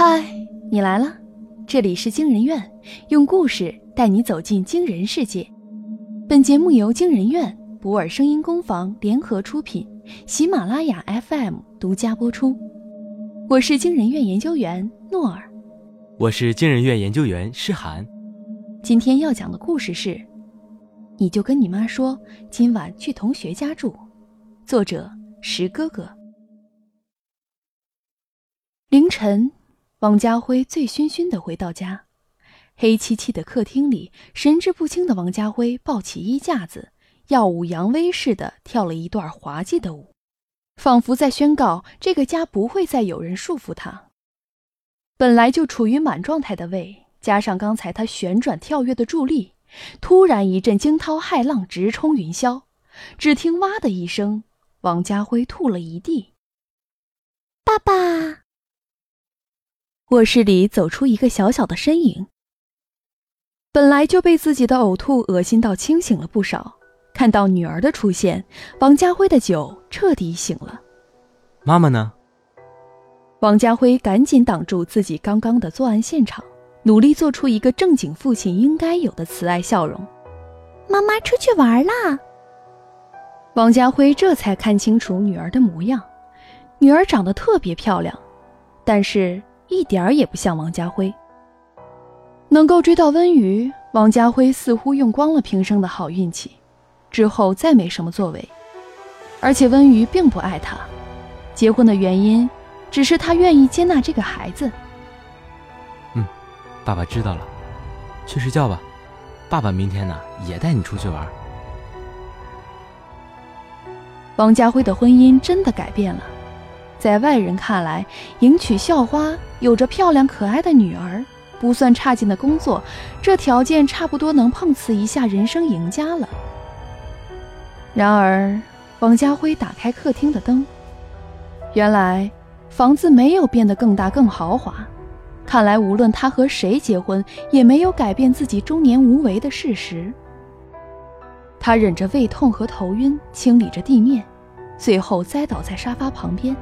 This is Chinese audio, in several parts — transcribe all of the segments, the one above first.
嗨，你来了，这里是惊人院，用故事带你走进惊人世界。本节目由惊人院、博尔声音工坊联合出品，喜马拉雅 FM 独家播出。我是惊人院研究员诺尔，我是惊人院研究员诗涵。今天要讲的故事是，你就跟你妈说今晚去同学家住。作者石哥哥。凌晨。王家辉醉醺醺地回到家，黑漆漆的客厅里，神志不清的王家辉抱起衣架子，耀武扬威似的跳了一段滑稽的舞，仿佛在宣告这个家不会再有人束缚他。本来就处于满状态的胃，加上刚才他旋转跳跃的助力，突然一阵惊涛骇浪直冲云霄，只听“哇”的一声，王家辉吐了一地。爸爸。卧室里走出一个小小的身影。本来就被自己的呕吐恶心到清醒了不少，看到女儿的出现，王家辉的酒彻底醒了。妈妈呢？王家辉赶紧挡住自己刚刚的作案现场，努力做出一个正经父亲应该有的慈爱笑容。妈妈出去玩啦。王家辉这才看清楚女儿的模样，女儿长得特别漂亮，但是。一点儿也不像王家辉。能够追到温瑜，王家辉似乎用光了平生的好运气，之后再没什么作为。而且温瑜并不爱他，结婚的原因只是他愿意接纳这个孩子。嗯，爸爸知道了，去睡觉吧。爸爸明天呢也带你出去玩。王家辉的婚姻真的改变了。在外人看来，迎娶校花、有着漂亮可爱的女儿、不算差劲的工作，这条件差不多能碰瓷一下人生赢家了。然而，王家辉打开客厅的灯，原来房子没有变得更大更豪华。看来，无论他和谁结婚，也没有改变自己中年无为的事实。他忍着胃痛和头晕，清理着地面，最后栽倒在沙发旁边。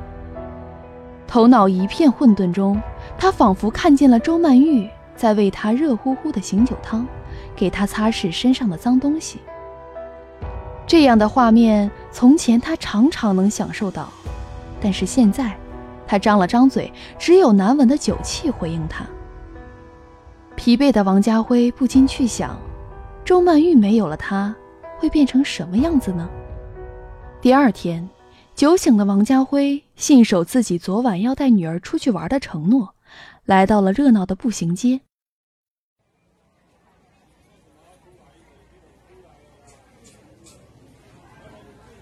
头脑一片混沌中，他仿佛看见了周曼玉在喂他热乎乎的醒酒汤，给他擦拭身上的脏东西。这样的画面，从前他常常能享受到，但是现在，他张了张嘴，只有难闻的酒气回应他。疲惫的王家辉不禁去想：周曼玉没有了他，会变成什么样子呢？第二天。酒醒的王家辉信守自己昨晚要带女儿出去玩的承诺，来到了热闹的步行街。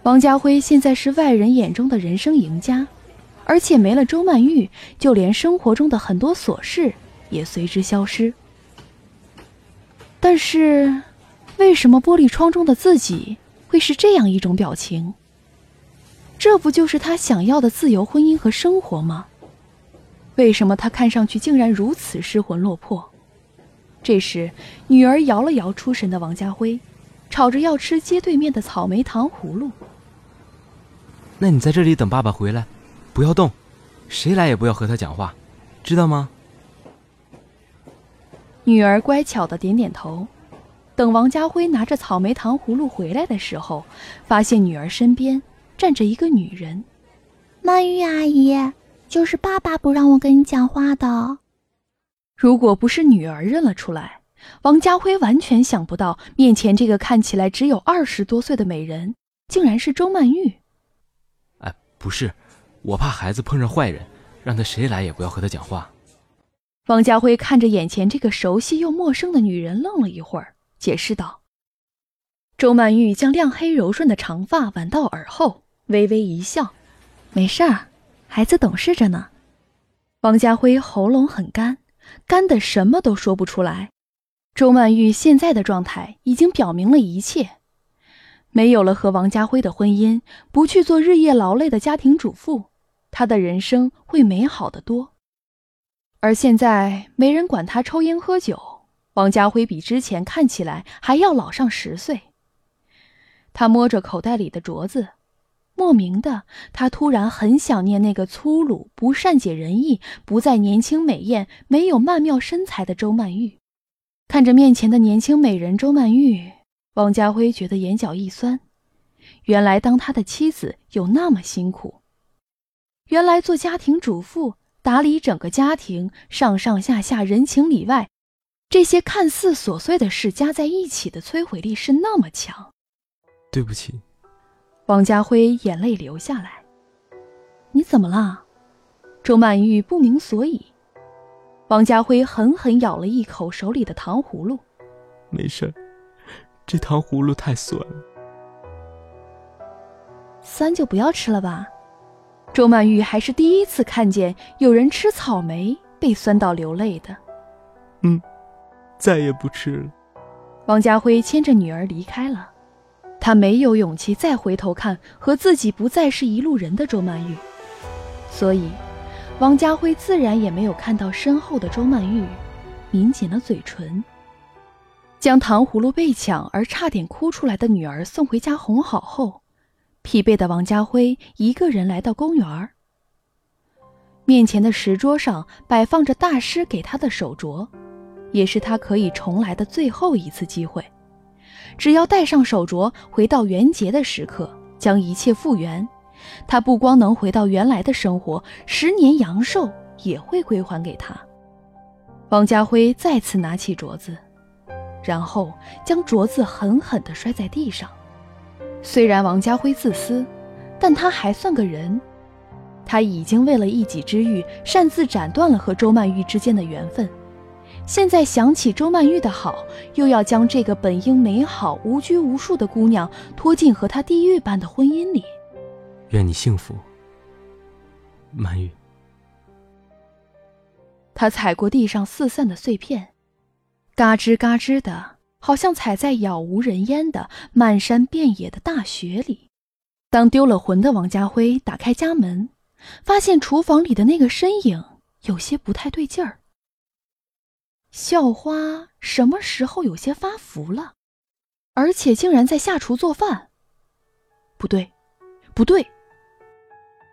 王家辉现在是外人眼中的人生赢家，而且没了周曼玉，就连生活中的很多琐事也随之消失。但是，为什么玻璃窗中的自己会是这样一种表情？这不就是他想要的自由婚姻和生活吗？为什么他看上去竟然如此失魂落魄？这时，女儿摇了摇出神的王家辉，吵着要吃街对面的草莓糖葫芦。那你在这里等爸爸回来，不要动，谁来也不要和他讲话，知道吗？女儿乖巧的点点头。等王家辉拿着草莓糖葫芦回来的时候，发现女儿身边。站着一个女人，曼玉阿姨，就是爸爸不让我跟你讲话的。如果不是女儿认了出来，王家辉完全想不到面前这个看起来只有二十多岁的美人，竟然是周曼玉。哎，不是，我怕孩子碰上坏人，让他谁来也不要和他讲话。王家辉看着眼前这个熟悉又陌生的女人，愣了一会儿，解释道：“周曼玉将亮黑柔顺的长发挽到耳后。”微微一笑，没事儿，孩子懂事着呢。王家辉喉咙很干，干的什么都说不出来。周曼玉现在的状态已经表明了一切，没有了和王家辉的婚姻，不去做日夜劳累的家庭主妇，她的人生会美好的多。而现在没人管他抽烟喝酒，王家辉比之前看起来还要老上十岁。他摸着口袋里的镯子。莫名的，他突然很想念那个粗鲁、不善解人意、不再年轻美艳、没有曼妙身材的周曼玉。看着面前的年轻美人周曼玉，王家辉觉得眼角一酸。原来当他的妻子有那么辛苦。原来做家庭主妇、打理整个家庭、上上下下人情里外，这些看似琐碎的事加在一起的摧毁力是那么强。对不起。王家辉眼泪流下来。你怎么了？周曼玉不明所以。王家辉狠狠咬了一口手里的糖葫芦。没事这糖葫芦太酸了。酸就不要吃了吧。周曼玉还是第一次看见有人吃草莓被酸到流泪的。嗯，再也不吃了。王家辉牵着女儿离开了。他没有勇气再回头看和自己不再是一路人的周曼玉，所以，王家辉自然也没有看到身后的周曼玉，抿紧了嘴唇，将糖葫芦被抢而差点哭出来的女儿送回家哄好后，疲惫的王家辉一个人来到公园面前的石桌上摆放着大师给他的手镯，也是他可以重来的最后一次机会。只要戴上手镯，回到元节的时刻，将一切复原，他不光能回到原来的生活，十年阳寿也会归还给他。王家辉再次拿起镯子，然后将镯子狠狠地摔在地上。虽然王家辉自私，但他还算个人。他已经为了一己之欲，擅自斩断了和周曼玉之间的缘分。现在想起周曼玉的好，又要将这个本应美好、无拘无束的姑娘拖进和她地狱般的婚姻里。愿你幸福，曼玉。他踩过地上四散的碎片，嘎吱嘎吱的，好像踩在杳无人烟的漫山遍野的大雪里。当丢了魂的王家辉打开家门，发现厨房里的那个身影有些不太对劲儿。校花什么时候有些发福了？而且竟然在下厨做饭。不对，不对。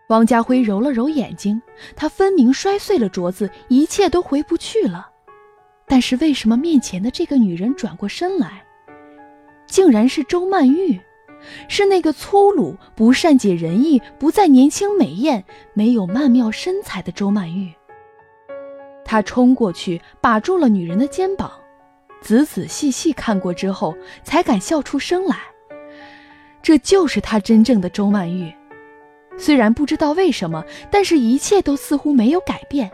王家辉揉了揉眼睛，他分明摔碎了镯子，一切都回不去了。但是为什么面前的这个女人转过身来，竟然是周曼玉？是那个粗鲁、不善解人意、不再年轻美艳、没有曼妙身材的周曼玉。他冲过去，把住了女人的肩膀，仔仔细细看过之后，才敢笑出声来。这就是他真正的周曼玉。虽然不知道为什么，但是一切都似乎没有改变，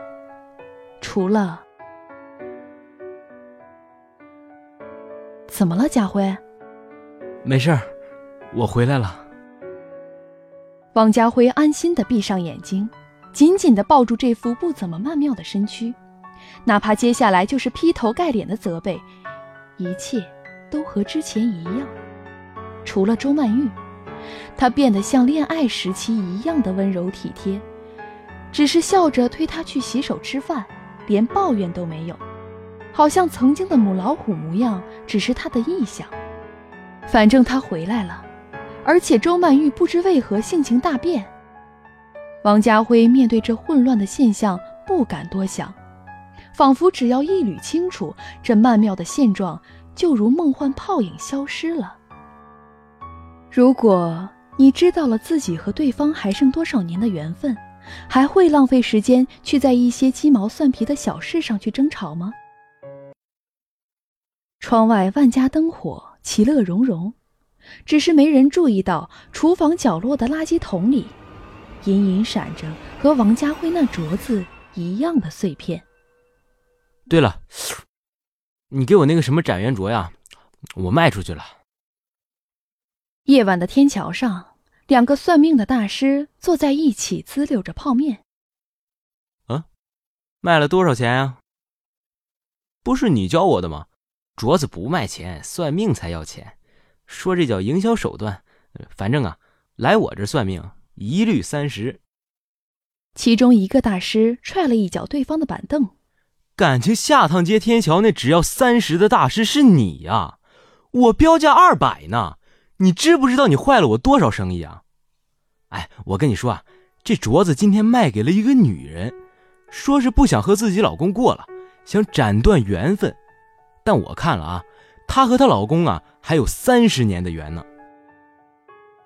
除了……怎么了，家辉？没事儿，我回来了。王家辉安心的闭上眼睛，紧紧的抱住这副不怎么曼妙的身躯。哪怕接下来就是劈头盖脸的责备，一切都和之前一样，除了周曼玉，她变得像恋爱时期一样的温柔体贴，只是笑着推他去洗手吃饭，连抱怨都没有，好像曾经的母老虎模样只是他的臆想。反正他回来了，而且周曼玉不知为何性情大变。王家辉面对这混乱的现象，不敢多想。仿佛只要一捋清楚这曼妙的现状，就如梦幻泡影消失了。如果你知道了自己和对方还剩多少年的缘分，还会浪费时间去在一些鸡毛蒜皮的小事上去争吵吗？窗外万家灯火，其乐融融，只是没人注意到厨房角落的垃圾桶里，隐隐闪着和王家辉那镯子一样的碎片。对了，你给我那个什么展元镯呀？我卖出去了。夜晚的天桥上，两个算命的大师坐在一起滋溜着泡面。嗯，卖了多少钱呀？不是你教我的吗？镯子不卖钱，算命才要钱。说这叫营销手段。反正啊，来我这算命一律三十。其中一个大师踹了一脚对方的板凳。感情下趟街天桥那只要三十的大师是你呀，我标价二百呢，你知不知道你坏了我多少生意啊？哎，我跟你说啊，这镯子今天卖给了一个女人，说是不想和自己老公过了，想斩断缘分。但我看了啊，她和她老公啊还有三十年的缘呢。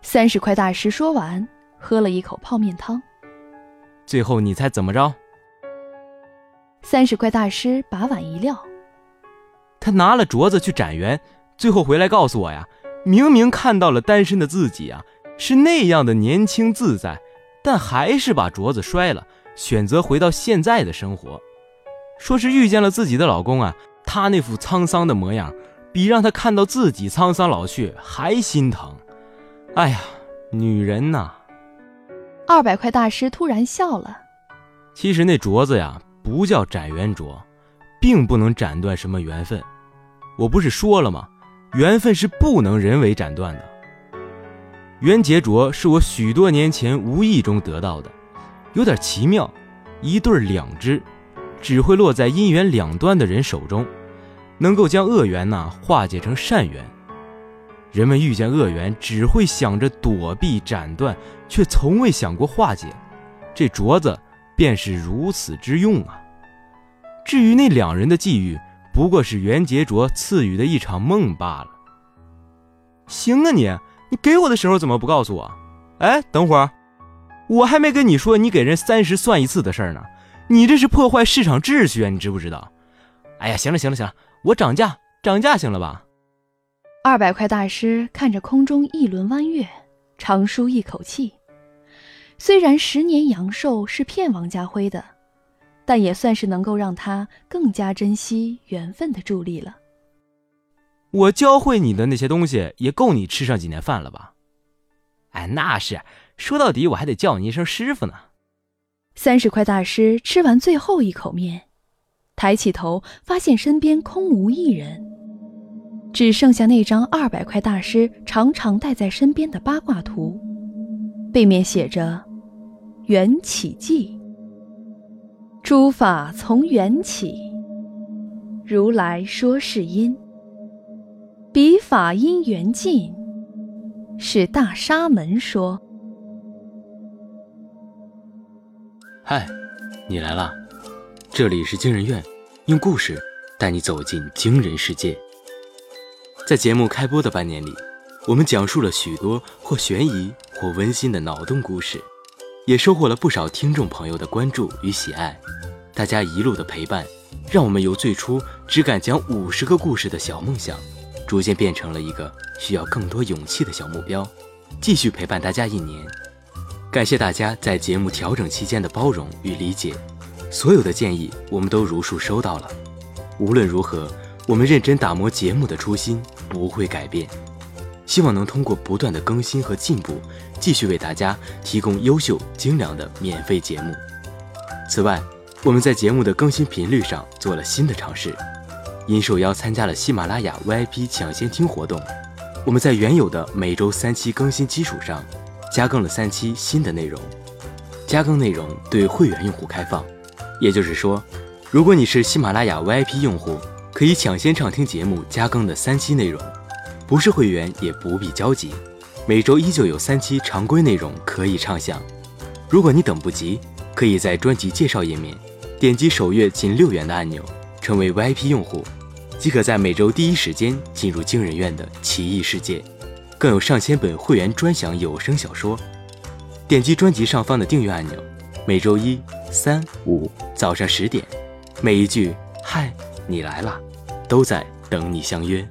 三十块大师说完，喝了一口泡面汤。最后你猜怎么着？三十块大师把碗一撂，他拿了镯子去斩缘，最后回来告诉我呀，明明看到了单身的自己啊，是那样的年轻自在，但还是把镯子摔了，选择回到现在的生活。说是遇见了自己的老公啊，他那副沧桑的模样，比让他看到自己沧桑老去还心疼。哎呀，女人呐！二百块大师突然笑了。其实那镯子呀，不叫斩缘镯，并不能斩断什么缘分。我不是说了吗？缘分是不能人为斩断的。缘结镯是我许多年前无意中得到的，有点奇妙。一对两只，只会落在姻缘两端的人手中，能够将恶缘呐化解成善缘。人们遇见恶缘，只会想着躲避、斩断，却从未想过化解。这镯子便是如此之用啊！至于那两人的际遇，不过是袁杰卓赐予的一场梦罢了。行啊，你你给我的时候怎么不告诉我？哎，等会儿，我还没跟你说你给人三十算一次的事儿呢，你这是破坏市场秩序啊！你知不知道？哎呀，行了行了行了，我涨价涨价行了吧？二百块大师看着空中一轮弯月，长舒一口气。虽然十年阳寿是骗王家辉的，但也算是能够让他更加珍惜缘分的助力了。我教会你的那些东西，也够你吃上几年饭了吧？哎，那是，说到底我还得叫你一声师傅呢。三十块大师吃完最后一口面，抬起头，发现身边空无一人。只剩下那张二百块大师常常带在身边的八卦图，背面写着“缘起记”。诸法从缘起，如来说是因。彼法因缘尽，是大沙门说。嗨，你来啦！这里是惊人院，用故事带你走进惊人世界。在节目开播的半年里，我们讲述了许多或悬疑或温馨的脑洞故事，也收获了不少听众朋友的关注与喜爱。大家一路的陪伴，让我们由最初只敢讲五十个故事的小梦想，逐渐变成了一个需要更多勇气的小目标。继续陪伴大家一年，感谢大家在节目调整期间的包容与理解，所有的建议我们都如数收到了。无论如何。我们认真打磨节目的初心不会改变，希望能通过不断的更新和进步，继续为大家提供优秀精良的免费节目。此外，我们在节目的更新频率上做了新的尝试，因受邀参加了喜马拉雅 VIP 抢先听活动，我们在原有的每周三期更新基础上，加更了三期新的内容。加更内容对会员用户开放，也就是说，如果你是喜马拉雅 VIP 用户。可以抢先畅听节目加更的三期内容，不是会员也不必焦急，每周依旧有三期常规内容可以畅享。如果你等不及，可以在专辑介绍页面点击首月仅六元的按钮，成为 VIP 用户，即可在每周第一时间进入惊人院的奇异世界，更有上千本会员专享有声小说。点击专辑上方的订阅按钮，每周一、三、五早上十点，每一句嗨。你来啦，都在等你相约。